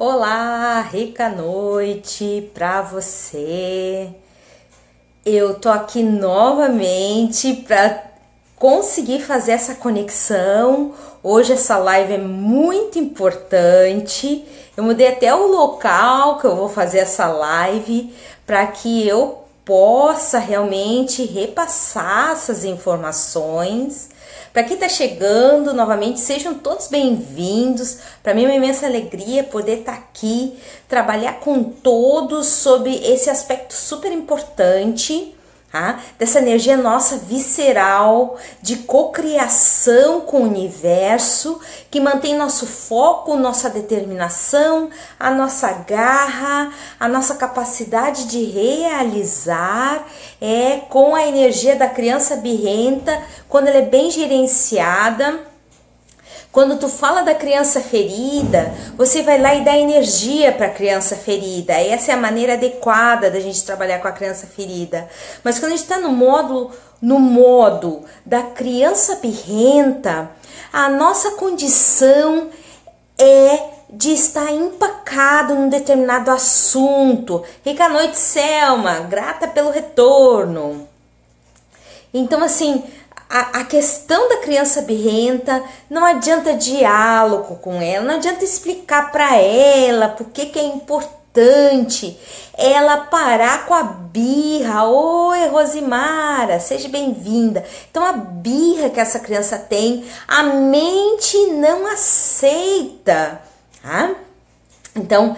Olá, rica noite para você. Eu tô aqui novamente para conseguir fazer essa conexão. Hoje essa live é muito importante. Eu mudei até o local que eu vou fazer essa live para que eu possa realmente repassar essas informações para quem está chegando novamente, sejam todos bem-vindos. Para mim é uma imensa alegria poder estar tá aqui, trabalhar com todos sobre esse aspecto super importante Tá? dessa energia nossa visceral de cocriação com o universo, que mantém nosso foco, nossa determinação, a nossa garra, a nossa capacidade de realizar, é com a energia da criança birrenta, quando ela é bem gerenciada quando tu fala da criança ferida, você vai lá e dá energia para a criança ferida. Essa é a maneira adequada da gente trabalhar com a criança ferida. Mas quando a gente está no modo, no modo da criança birrenta, a nossa condição é de estar empacado num determinado assunto. Rica noite, Selma, grata pelo retorno. Então, assim, a, a, questão da criança birrenta não adianta diálogo com ela, não adianta explicar para ela por que, que é importante ela parar com a birra. Oi, Rosimara, seja bem-vinda. Então, a birra que essa criança tem, a mente não aceita. Tá? Então,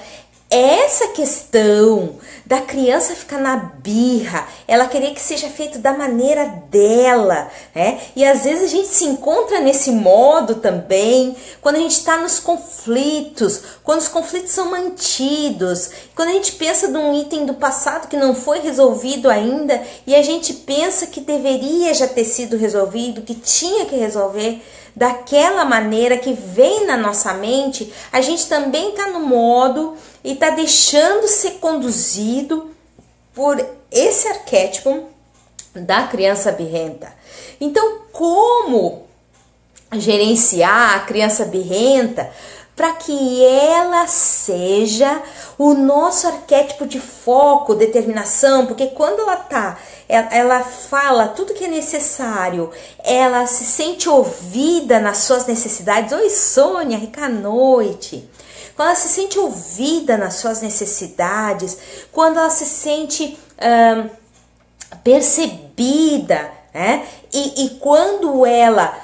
essa questão da criança ficar na birra, ela querer que seja feito da maneira dela, né? E às vezes a gente se encontra nesse modo também quando a gente está nos conflitos, quando os conflitos são mantidos, quando a gente pensa num item do passado que não foi resolvido ainda e a gente pensa que deveria já ter sido resolvido, que tinha que resolver daquela maneira que vem na nossa mente, a gente também está no modo e está deixando ser conduzido por esse arquétipo da criança birrenta. Então, como gerenciar a criança birrenta para que ela seja o nosso arquétipo de foco, determinação, porque quando ela tá, ela, ela fala tudo que é necessário, ela se sente ouvida nas suas necessidades. Oi, Sônia, rica noite quando ela se sente ouvida nas suas necessidades, quando ela se sente percebida, né? E, e quando ela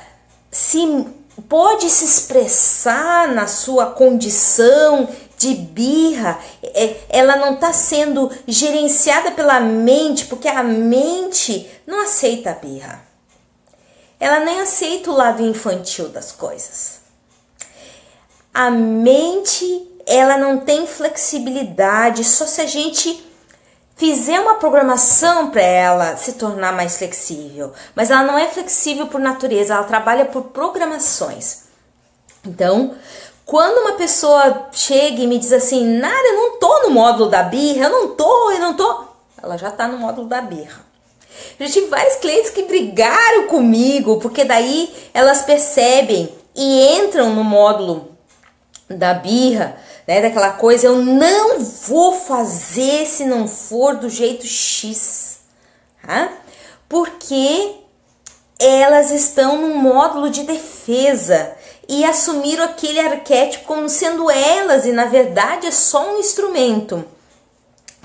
se pode se expressar na sua condição de birra, é, ela não está sendo gerenciada pela mente, porque a mente não aceita a birra. Ela nem aceita o lado infantil das coisas. A mente ela não tem flexibilidade, só se a gente fizer uma programação para ela se tornar mais flexível. Mas ela não é flexível por natureza, ela trabalha por programações. Então, quando uma pessoa chega e me diz assim, Nara, eu não tô no módulo da birra, eu não tô, eu não tô, ela já tá no módulo da birra. Já tive vários clientes que brigaram comigo, porque daí elas percebem e entram no módulo da birra, né, daquela coisa, eu não vou fazer se não for do jeito X, tá? Porque elas estão num módulo de defesa e assumiram aquele arquétipo como sendo elas e na verdade é só um instrumento.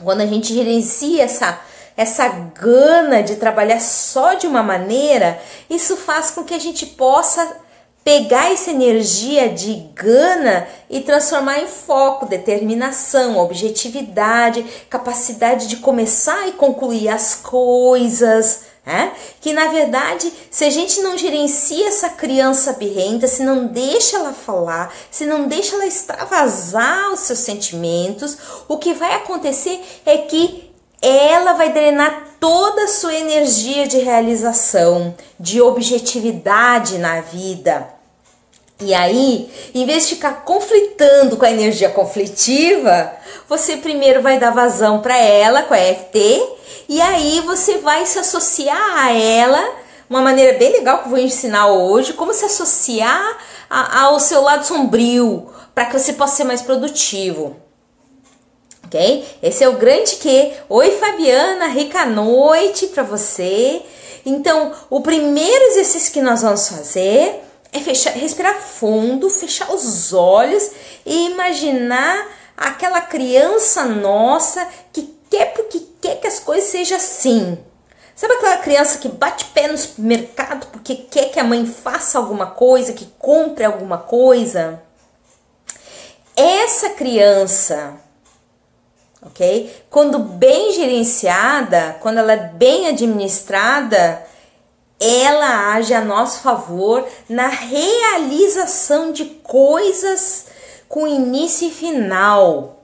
Quando a gente gerencia essa essa gana de trabalhar só de uma maneira, isso faz com que a gente possa pegar essa energia de gana e transformar em foco, determinação, objetividade, capacidade de começar e concluir as coisas. É? Que na verdade, se a gente não gerencia essa criança birrenta, se não deixa ela falar, se não deixa ela extravasar os seus sentimentos, o que vai acontecer é que ela vai drenar toda a sua energia de realização, de objetividade na vida. E aí, em vez de ficar conflitando com a energia conflitiva, você primeiro vai dar vazão para ela com a EFT e aí você vai se associar a ela, uma maneira bem legal que eu vou ensinar hoje, como se associar a, ao seu lado sombrio, para que você possa ser mais produtivo. Ok? Esse é o grande que. Oi, Fabiana, rica noite para você. Então, o primeiro exercício que nós vamos fazer é fechar, respirar fundo, fechar os olhos e imaginar aquela criança nossa que quer porque quer que as coisas sejam assim. Sabe aquela criança que bate pé no supermercado porque quer que a mãe faça alguma coisa, que compre alguma coisa? Essa criança, ok? Quando bem gerenciada, quando ela é bem administrada, ela age a nosso favor na realização de coisas com início e final.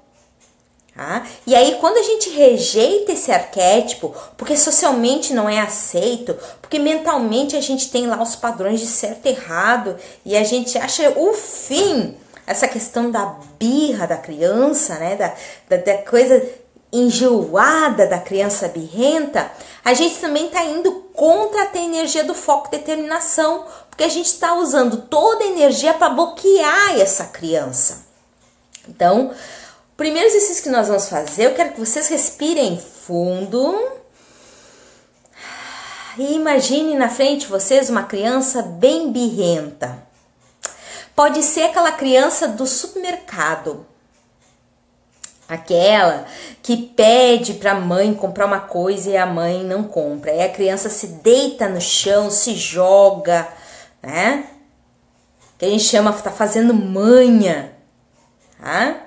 Tá? E aí, quando a gente rejeita esse arquétipo, porque socialmente não é aceito, porque mentalmente a gente tem lá os padrões de certo e errado, e a gente acha o fim essa questão da birra da criança, né? Da, da, da coisa enjoada da criança birrenta, a gente também está indo contra a energia do foco determinação, porque a gente está usando toda a energia para bloquear essa criança. Então, o primeiro exercício que nós vamos fazer, eu quero que vocês respirem fundo. E imagine na frente de vocês uma criança bem birrenta. Pode ser aquela criança do supermercado. Aquela que pede para a mãe comprar uma coisa e a mãe não compra. Aí a criança se deita no chão, se joga, né? Que a gente chama, tá fazendo manha. Tá?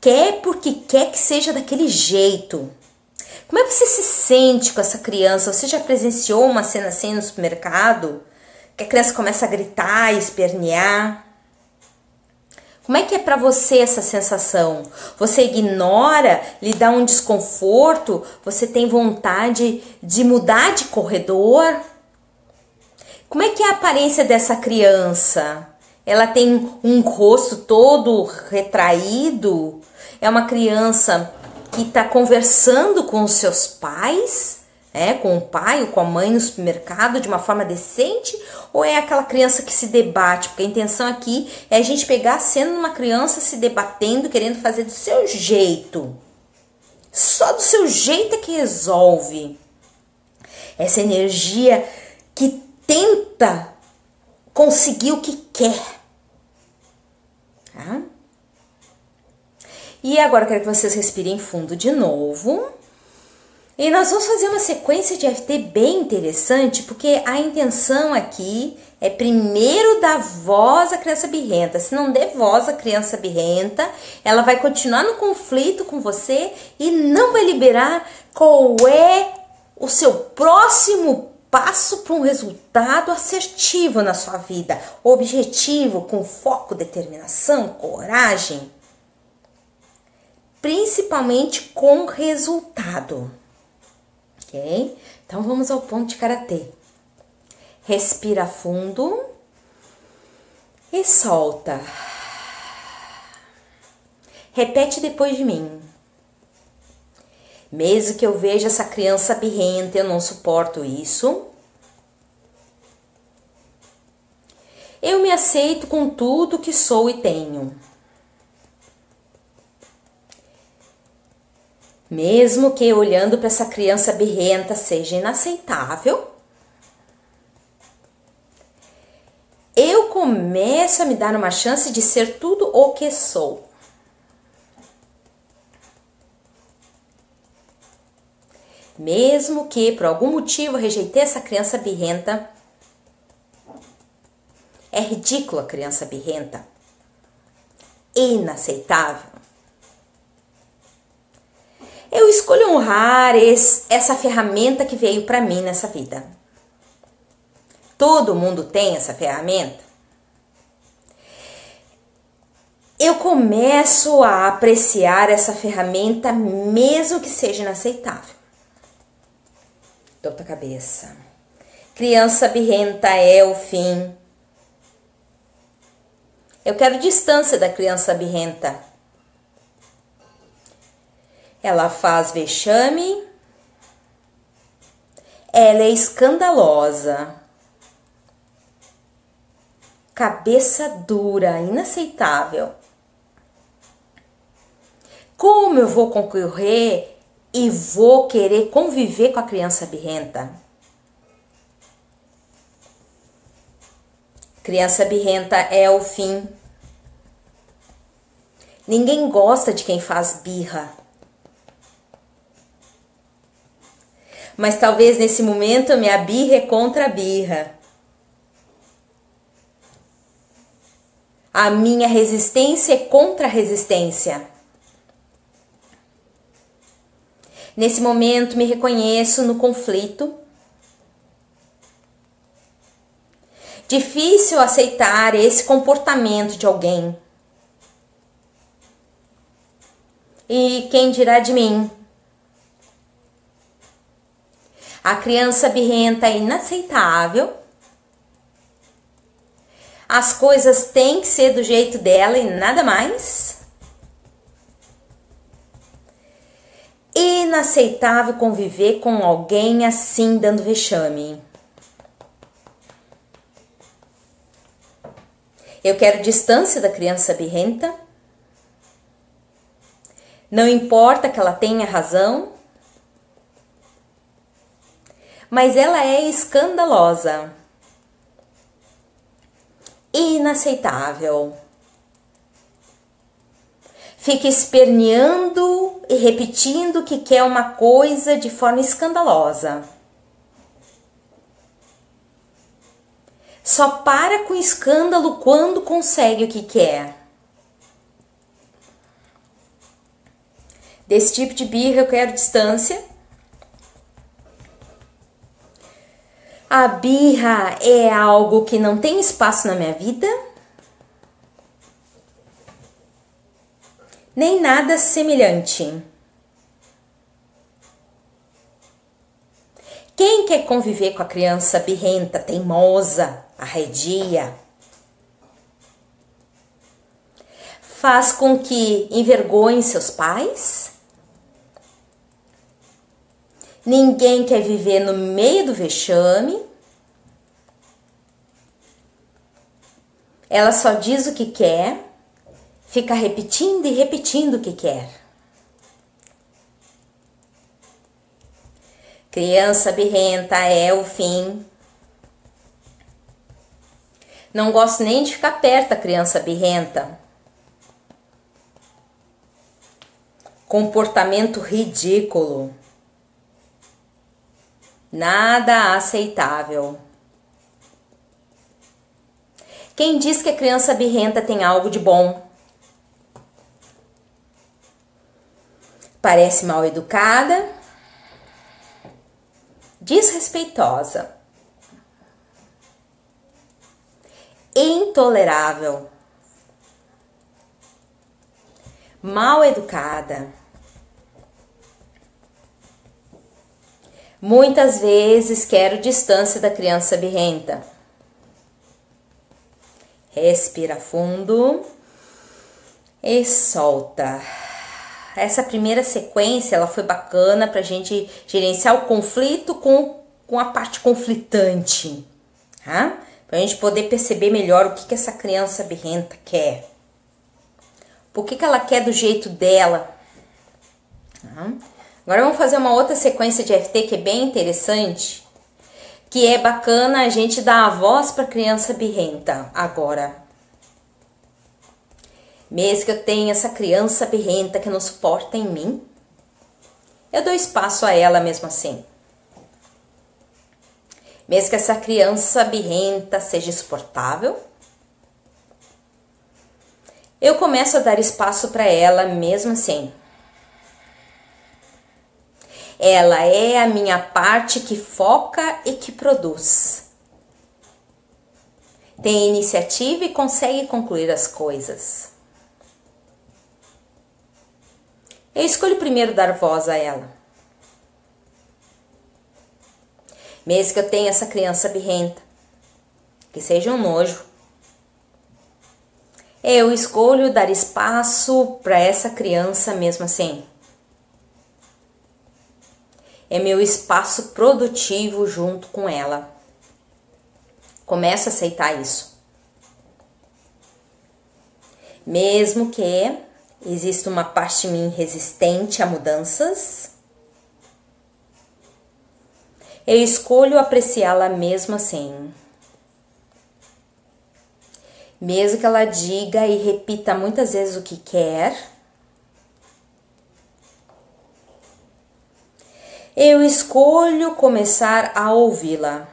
Quer porque quer que seja daquele jeito. Como é que você se sente com essa criança? Você já presenciou uma cena assim no supermercado? Que a criança começa a gritar, espernear? Como é que é para você essa sensação? Você ignora, lhe dá um desconforto? Você tem vontade de mudar de corredor? Como é que é a aparência dessa criança? ela tem um rosto todo retraído, é uma criança que está conversando com os seus pais, é, com o pai ou com a mãe no supermercado de uma forma decente, ou é aquela criança que se debate? Porque a intenção aqui é a gente pegar sendo uma criança se debatendo, querendo fazer do seu jeito. Só do seu jeito é que resolve. Essa energia que tenta conseguir o que quer Tá? E agora eu quero que vocês respirem fundo de novo. E nós vamos fazer uma sequência de FT bem interessante, porque a intenção aqui é primeiro dar voz à criança birrenta. Se não der voz à criança birrenta, ela vai continuar no conflito com você e não vai liberar qual é o seu próximo passo para um resultado assertivo na sua vida, objetivo, com foco, determinação, coragem, principalmente com resultado. Ok? Então vamos ao ponto de karatê. Respira fundo e solta. Repete depois de mim. Mesmo que eu veja essa criança birrenta, eu não suporto isso. Eu me aceito com tudo que sou e tenho. Mesmo que olhando para essa criança birrenta seja inaceitável, eu começo a me dar uma chance de ser tudo o que sou. Mesmo que por algum motivo eu rejeitei essa criança birrenta, é ridículo a criança birrenta. Inaceitável. Eu escolho honrar esse, essa ferramenta que veio para mim nessa vida. Todo mundo tem essa ferramenta. Eu começo a apreciar essa ferramenta, mesmo que seja inaceitável dor cabeça. Criança birrenta é o fim. Eu quero distância da criança birrenta. Ela faz vexame. Ela é escandalosa. Cabeça dura, inaceitável. Como eu vou concorrer e vou querer conviver com a criança birrenta? Criança birrenta é o fim. Ninguém gosta de quem faz birra. Mas talvez nesse momento minha birra é contra a birra. A minha resistência é contra a resistência. Nesse momento me reconheço no conflito Difícil aceitar esse comportamento de alguém. E quem dirá de mim? A criança birrenta é inaceitável. As coisas têm que ser do jeito dela e nada mais. Inaceitável conviver com alguém assim dando vexame. Eu quero distância da criança birrenta. Não importa que ela tenha razão, mas ela é escandalosa, inaceitável. Fica esperneando e repetindo que quer uma coisa de forma escandalosa. Só para com escândalo quando consegue o que quer. Desse tipo de birra eu quero distância. A birra é algo que não tem espaço na minha vida. Nem nada semelhante. Quem quer conviver com a criança birrenta, teimosa, arredia, faz com que envergonhe seus pais. Ninguém quer viver no meio do vexame. Ela só diz o que quer, fica repetindo e repetindo o que quer. Criança birrenta é o fim não gosto nem de ficar perto da criança birrenta. Comportamento ridículo. Nada aceitável. Quem diz que a criança birrenta tem algo de bom? Parece mal educada, desrespeitosa. intolerável, mal educada. Muitas vezes quero distância da criança birrenta. Respira fundo e solta. Essa primeira sequência ela foi bacana para a gente gerenciar o conflito com, com a parte conflitante. Tá? para a gente poder perceber melhor o que, que essa criança birrenta quer. Por que, que ela quer do jeito dela? Agora vamos fazer uma outra sequência de FT que é bem interessante, que é bacana a gente dar a voz para criança birrenta agora. Mesmo que eu tenha essa criança birrenta que não suporta em mim, eu dou espaço a ela mesmo assim. Mesmo que essa criança birrenta seja exportável, eu começo a dar espaço para ela mesmo assim. Ela é a minha parte que foca e que produz. Tem iniciativa e consegue concluir as coisas. Eu escolho primeiro dar voz a ela. Mesmo que eu tenha essa criança birrenta, que seja um nojo. Eu escolho dar espaço para essa criança mesmo assim. É meu espaço produtivo junto com ela. Começo a aceitar isso. Mesmo que Existe uma parte de mim resistente a mudanças. Eu escolho apreciá-la mesmo assim. Mesmo que ela diga e repita muitas vezes o que quer, eu escolho começar a ouvi-la.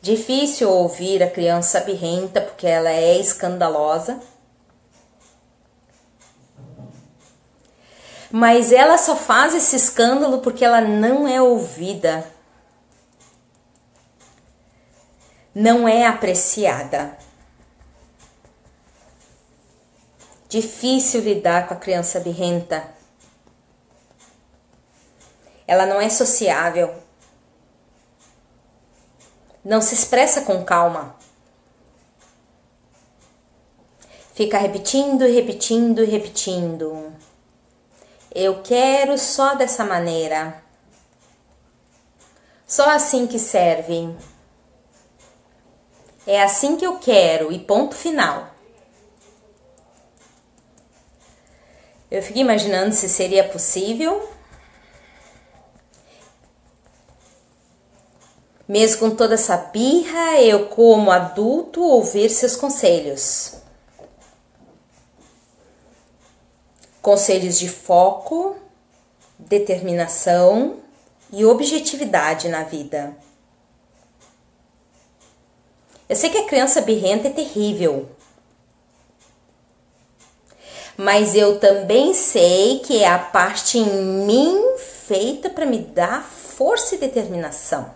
Difícil ouvir a criança birrenta porque ela é escandalosa. Mas ela só faz esse escândalo porque ela não é ouvida. Não é apreciada. Difícil lidar com a criança birrenta. Ela não é sociável. Não se expressa com calma. Fica repetindo repetindo repetindo. Eu quero só dessa maneira. Só assim que serve. É assim que eu quero e ponto final. Eu fiquei imaginando se seria possível Mesmo com toda essa birra, eu, como adulto, ouvir seus conselhos. Conselhos de foco, determinação e objetividade na vida. Eu sei que a criança birrenta é terrível, mas eu também sei que é a parte em mim feita para me dar força e determinação.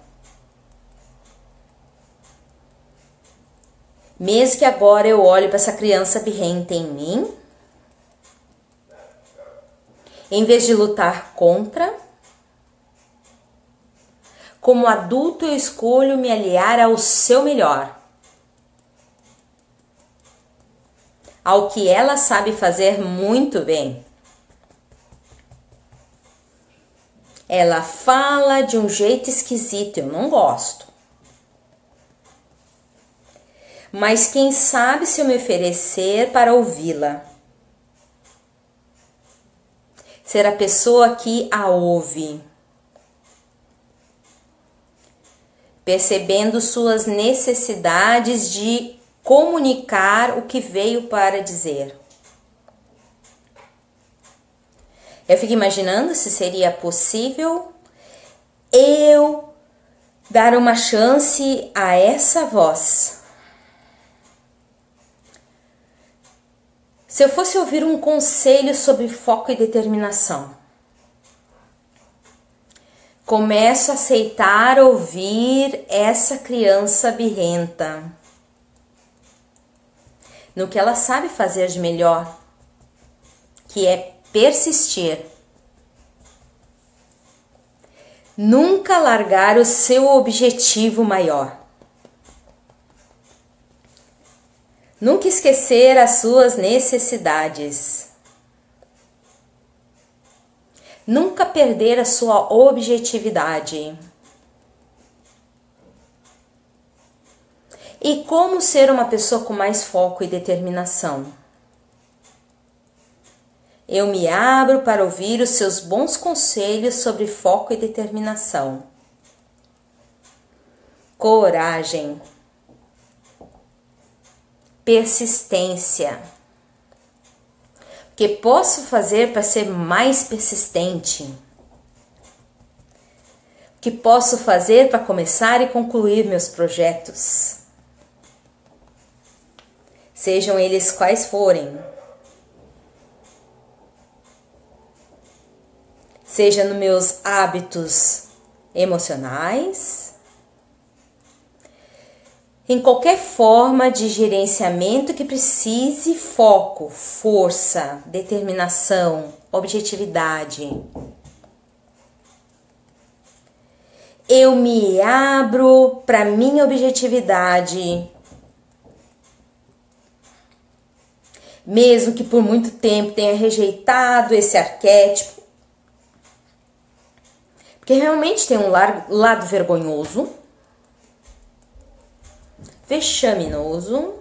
Mesmo que agora eu olhe para essa criança birrenta em mim, em vez de lutar contra, como adulto eu escolho me aliar ao seu melhor, ao que ela sabe fazer muito bem. Ela fala de um jeito esquisito, eu não gosto. Mas quem sabe se eu me oferecer para ouvi-la. Ser a pessoa que a ouve, percebendo suas necessidades de comunicar o que veio para dizer. Eu fico imaginando se seria possível eu dar uma chance a essa voz Se eu fosse ouvir um conselho sobre foco e determinação, começo a aceitar ouvir essa criança birrenta no que ela sabe fazer de melhor, que é persistir. Nunca largar o seu objetivo maior. Nunca esquecer as suas necessidades. Nunca perder a sua objetividade. E como ser uma pessoa com mais foco e determinação? Eu me abro para ouvir os seus bons conselhos sobre foco e determinação. Coragem persistência. O que posso fazer para ser mais persistente? O que posso fazer para começar e concluir meus projetos? Sejam eles quais forem. Seja nos meus hábitos emocionais, em qualquer forma de gerenciamento que precise foco, força, determinação, objetividade. Eu me abro para minha objetividade. Mesmo que por muito tempo tenha rejeitado esse arquétipo, porque realmente tem um lado vergonhoso vexaminoso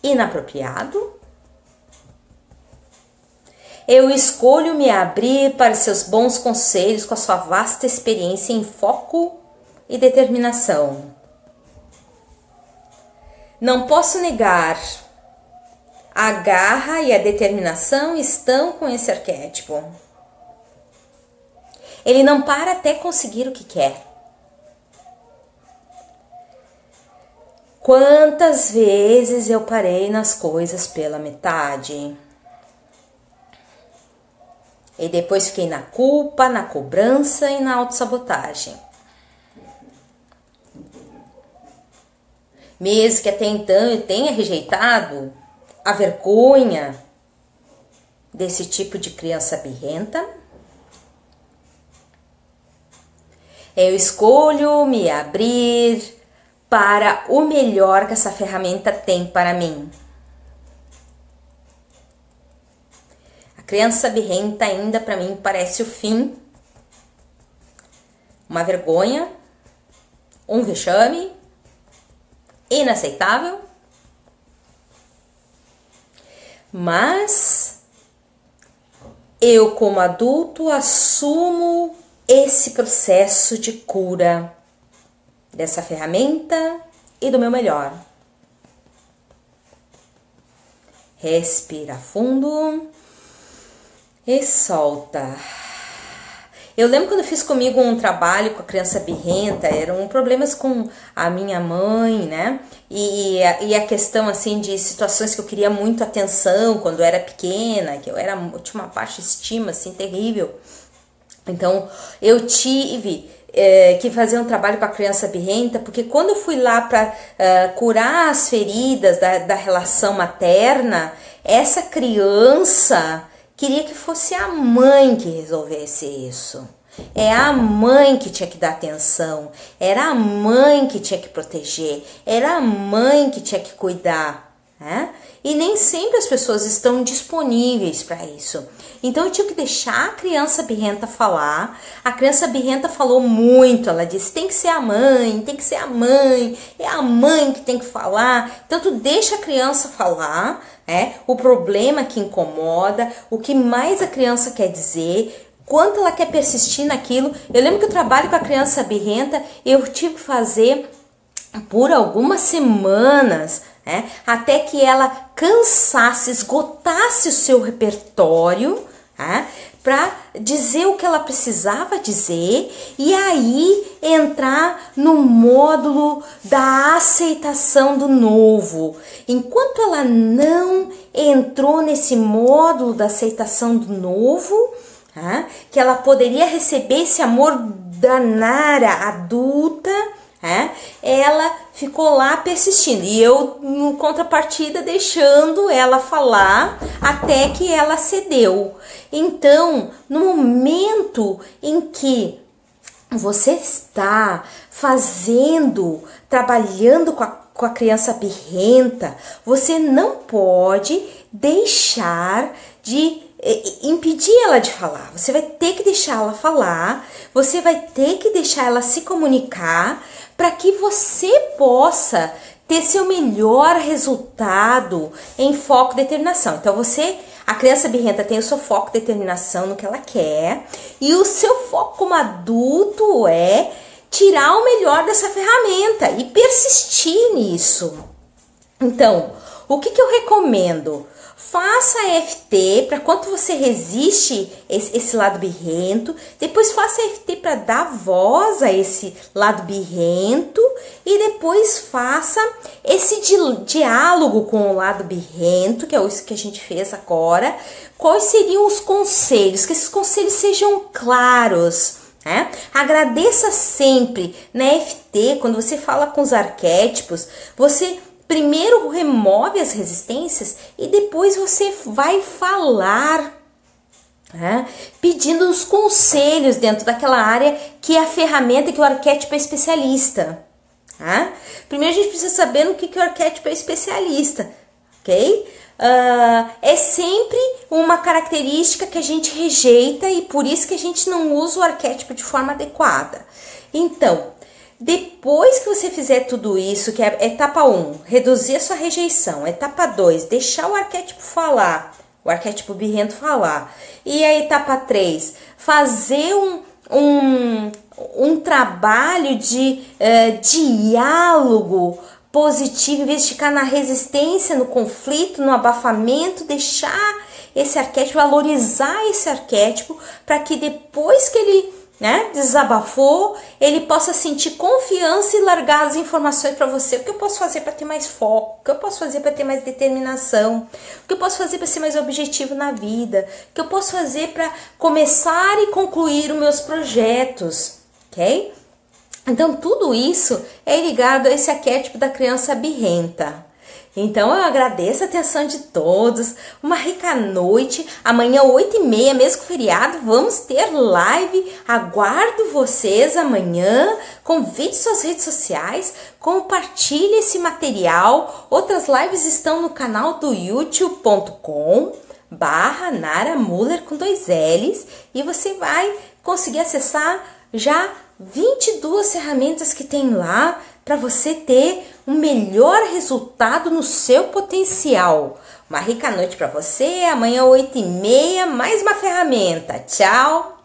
inapropriado? Eu escolho me abrir para seus bons conselhos com a sua vasta experiência em foco e determinação. Não posso negar, a garra e a determinação estão com esse arquétipo. Ele não para até conseguir o que quer. Quantas vezes eu parei nas coisas pela metade? E depois fiquei na culpa, na cobrança e na autossabotagem. Mesmo que até então eu tenha rejeitado a vergonha desse tipo de criança birrenta, eu escolho me abrir para o melhor que essa ferramenta tem para mim. A criança birrenta ainda para mim parece o fim, uma vergonha, um vexame inaceitável. Mas eu, como adulto, assumo esse processo de cura dessa ferramenta e do meu melhor. Respira fundo e solta. Eu lembro quando eu fiz comigo um trabalho com a criança birrenta, eram problemas com a minha mãe, né? E, e a questão assim de situações que eu queria muito atenção quando eu era pequena, que eu era eu tinha uma baixa estima assim terrível. Então eu tive é, que fazer um trabalho com a criança birrenta, porque quando eu fui lá para é, curar as feridas da, da relação materna, essa criança queria que fosse a mãe que resolvesse isso. É a mãe que tinha que dar atenção, era a mãe que tinha que proteger, era a mãe que tinha que cuidar. Né? E nem sempre as pessoas estão disponíveis para isso. Então eu tinha que deixar a criança birrenta falar. A criança birrenta falou muito. Ela disse: tem que ser a mãe, tem que ser a mãe, é a mãe que tem que falar. Então tu deixa a criança falar, é o problema que incomoda, o que mais a criança quer dizer, quanto ela quer persistir naquilo. Eu lembro que eu trabalho com a criança birrenta, eu tive que fazer por algumas semanas, né, até que ela cansasse, esgotasse o seu repertório, né, para dizer o que ela precisava dizer e aí entrar no módulo da aceitação do novo. Enquanto ela não entrou nesse módulo da aceitação do novo, né, que ela poderia receber esse amor da Nara adulta, é, ela ficou lá persistindo e eu, em contrapartida, deixando ela falar até que ela cedeu. Então, no momento em que você está fazendo, trabalhando com a, com a criança birrenta, você não pode deixar de impedir ela de falar. Você vai ter que deixar ela falar, você vai ter que deixar ela se comunicar para que você possa ter seu melhor resultado em foco e determinação. Então você, a criança birrenta tem o seu foco e determinação no que ela quer, e o seu foco como adulto é tirar o melhor dessa ferramenta e persistir nisso. Então, o que, que eu recomendo? Faça FT para quanto você resiste esse, esse, lado birrento. Depois faça FT para dar voz a esse lado birrento. E depois faça esse di diálogo com o lado birrento, que é isso que a gente fez agora. Quais seriam os conselhos? Que esses conselhos sejam claros. Né? Agradeça sempre na FT, quando você fala com os arquétipos, você primeiro remove as resistências e depois você vai falar, né? pedindo os conselhos dentro daquela área que é a ferramenta que o arquétipo é especialista. Tá? Primeiro a gente precisa saber no que, que o arquétipo é especialista, ok? Uh, é sempre uma característica que a gente rejeita e por isso que a gente não usa o arquétipo de forma adequada. Então, Depois que você fizer tudo isso, que é etapa 1, reduzir a sua rejeição. Etapa 2, deixar o arquétipo falar, o arquétipo birrento falar. E a etapa 3, fazer um, um, um trabalho de uh, diálogo positivo, em vez de ficar na resistência, no conflito, no abafamento, deixar esse arquétipo, valorizar esse arquétipo, para que depois que ele né, desabafou, ele possa sentir confiança e largar as informações para você. O que eu posso fazer para ter mais foco? O que eu posso fazer para ter mais determinação? O que eu posso fazer para ser mais objetivo na vida? O que eu posso fazer para começar e concluir os meus projetos? Ok? Então, tudo isso é ligado a esse arquétipo da criança birrenta. Então eu agradeço a atenção de todos. Uma rica noite. Amanhã, 8h30, mesmo feriado, vamos ter live. Aguardo vocês amanhã. Convide suas redes sociais. Compartilhe esse material. Outras lives estão no canal do youtube.com barra Nara Muller com dois L's e você vai conseguir acessar já 22 ferramentas que tem lá para você ter um melhor resultado no seu potencial. Uma rica noite para você. Amanhã, 8 e meia, mais uma ferramenta. Tchau!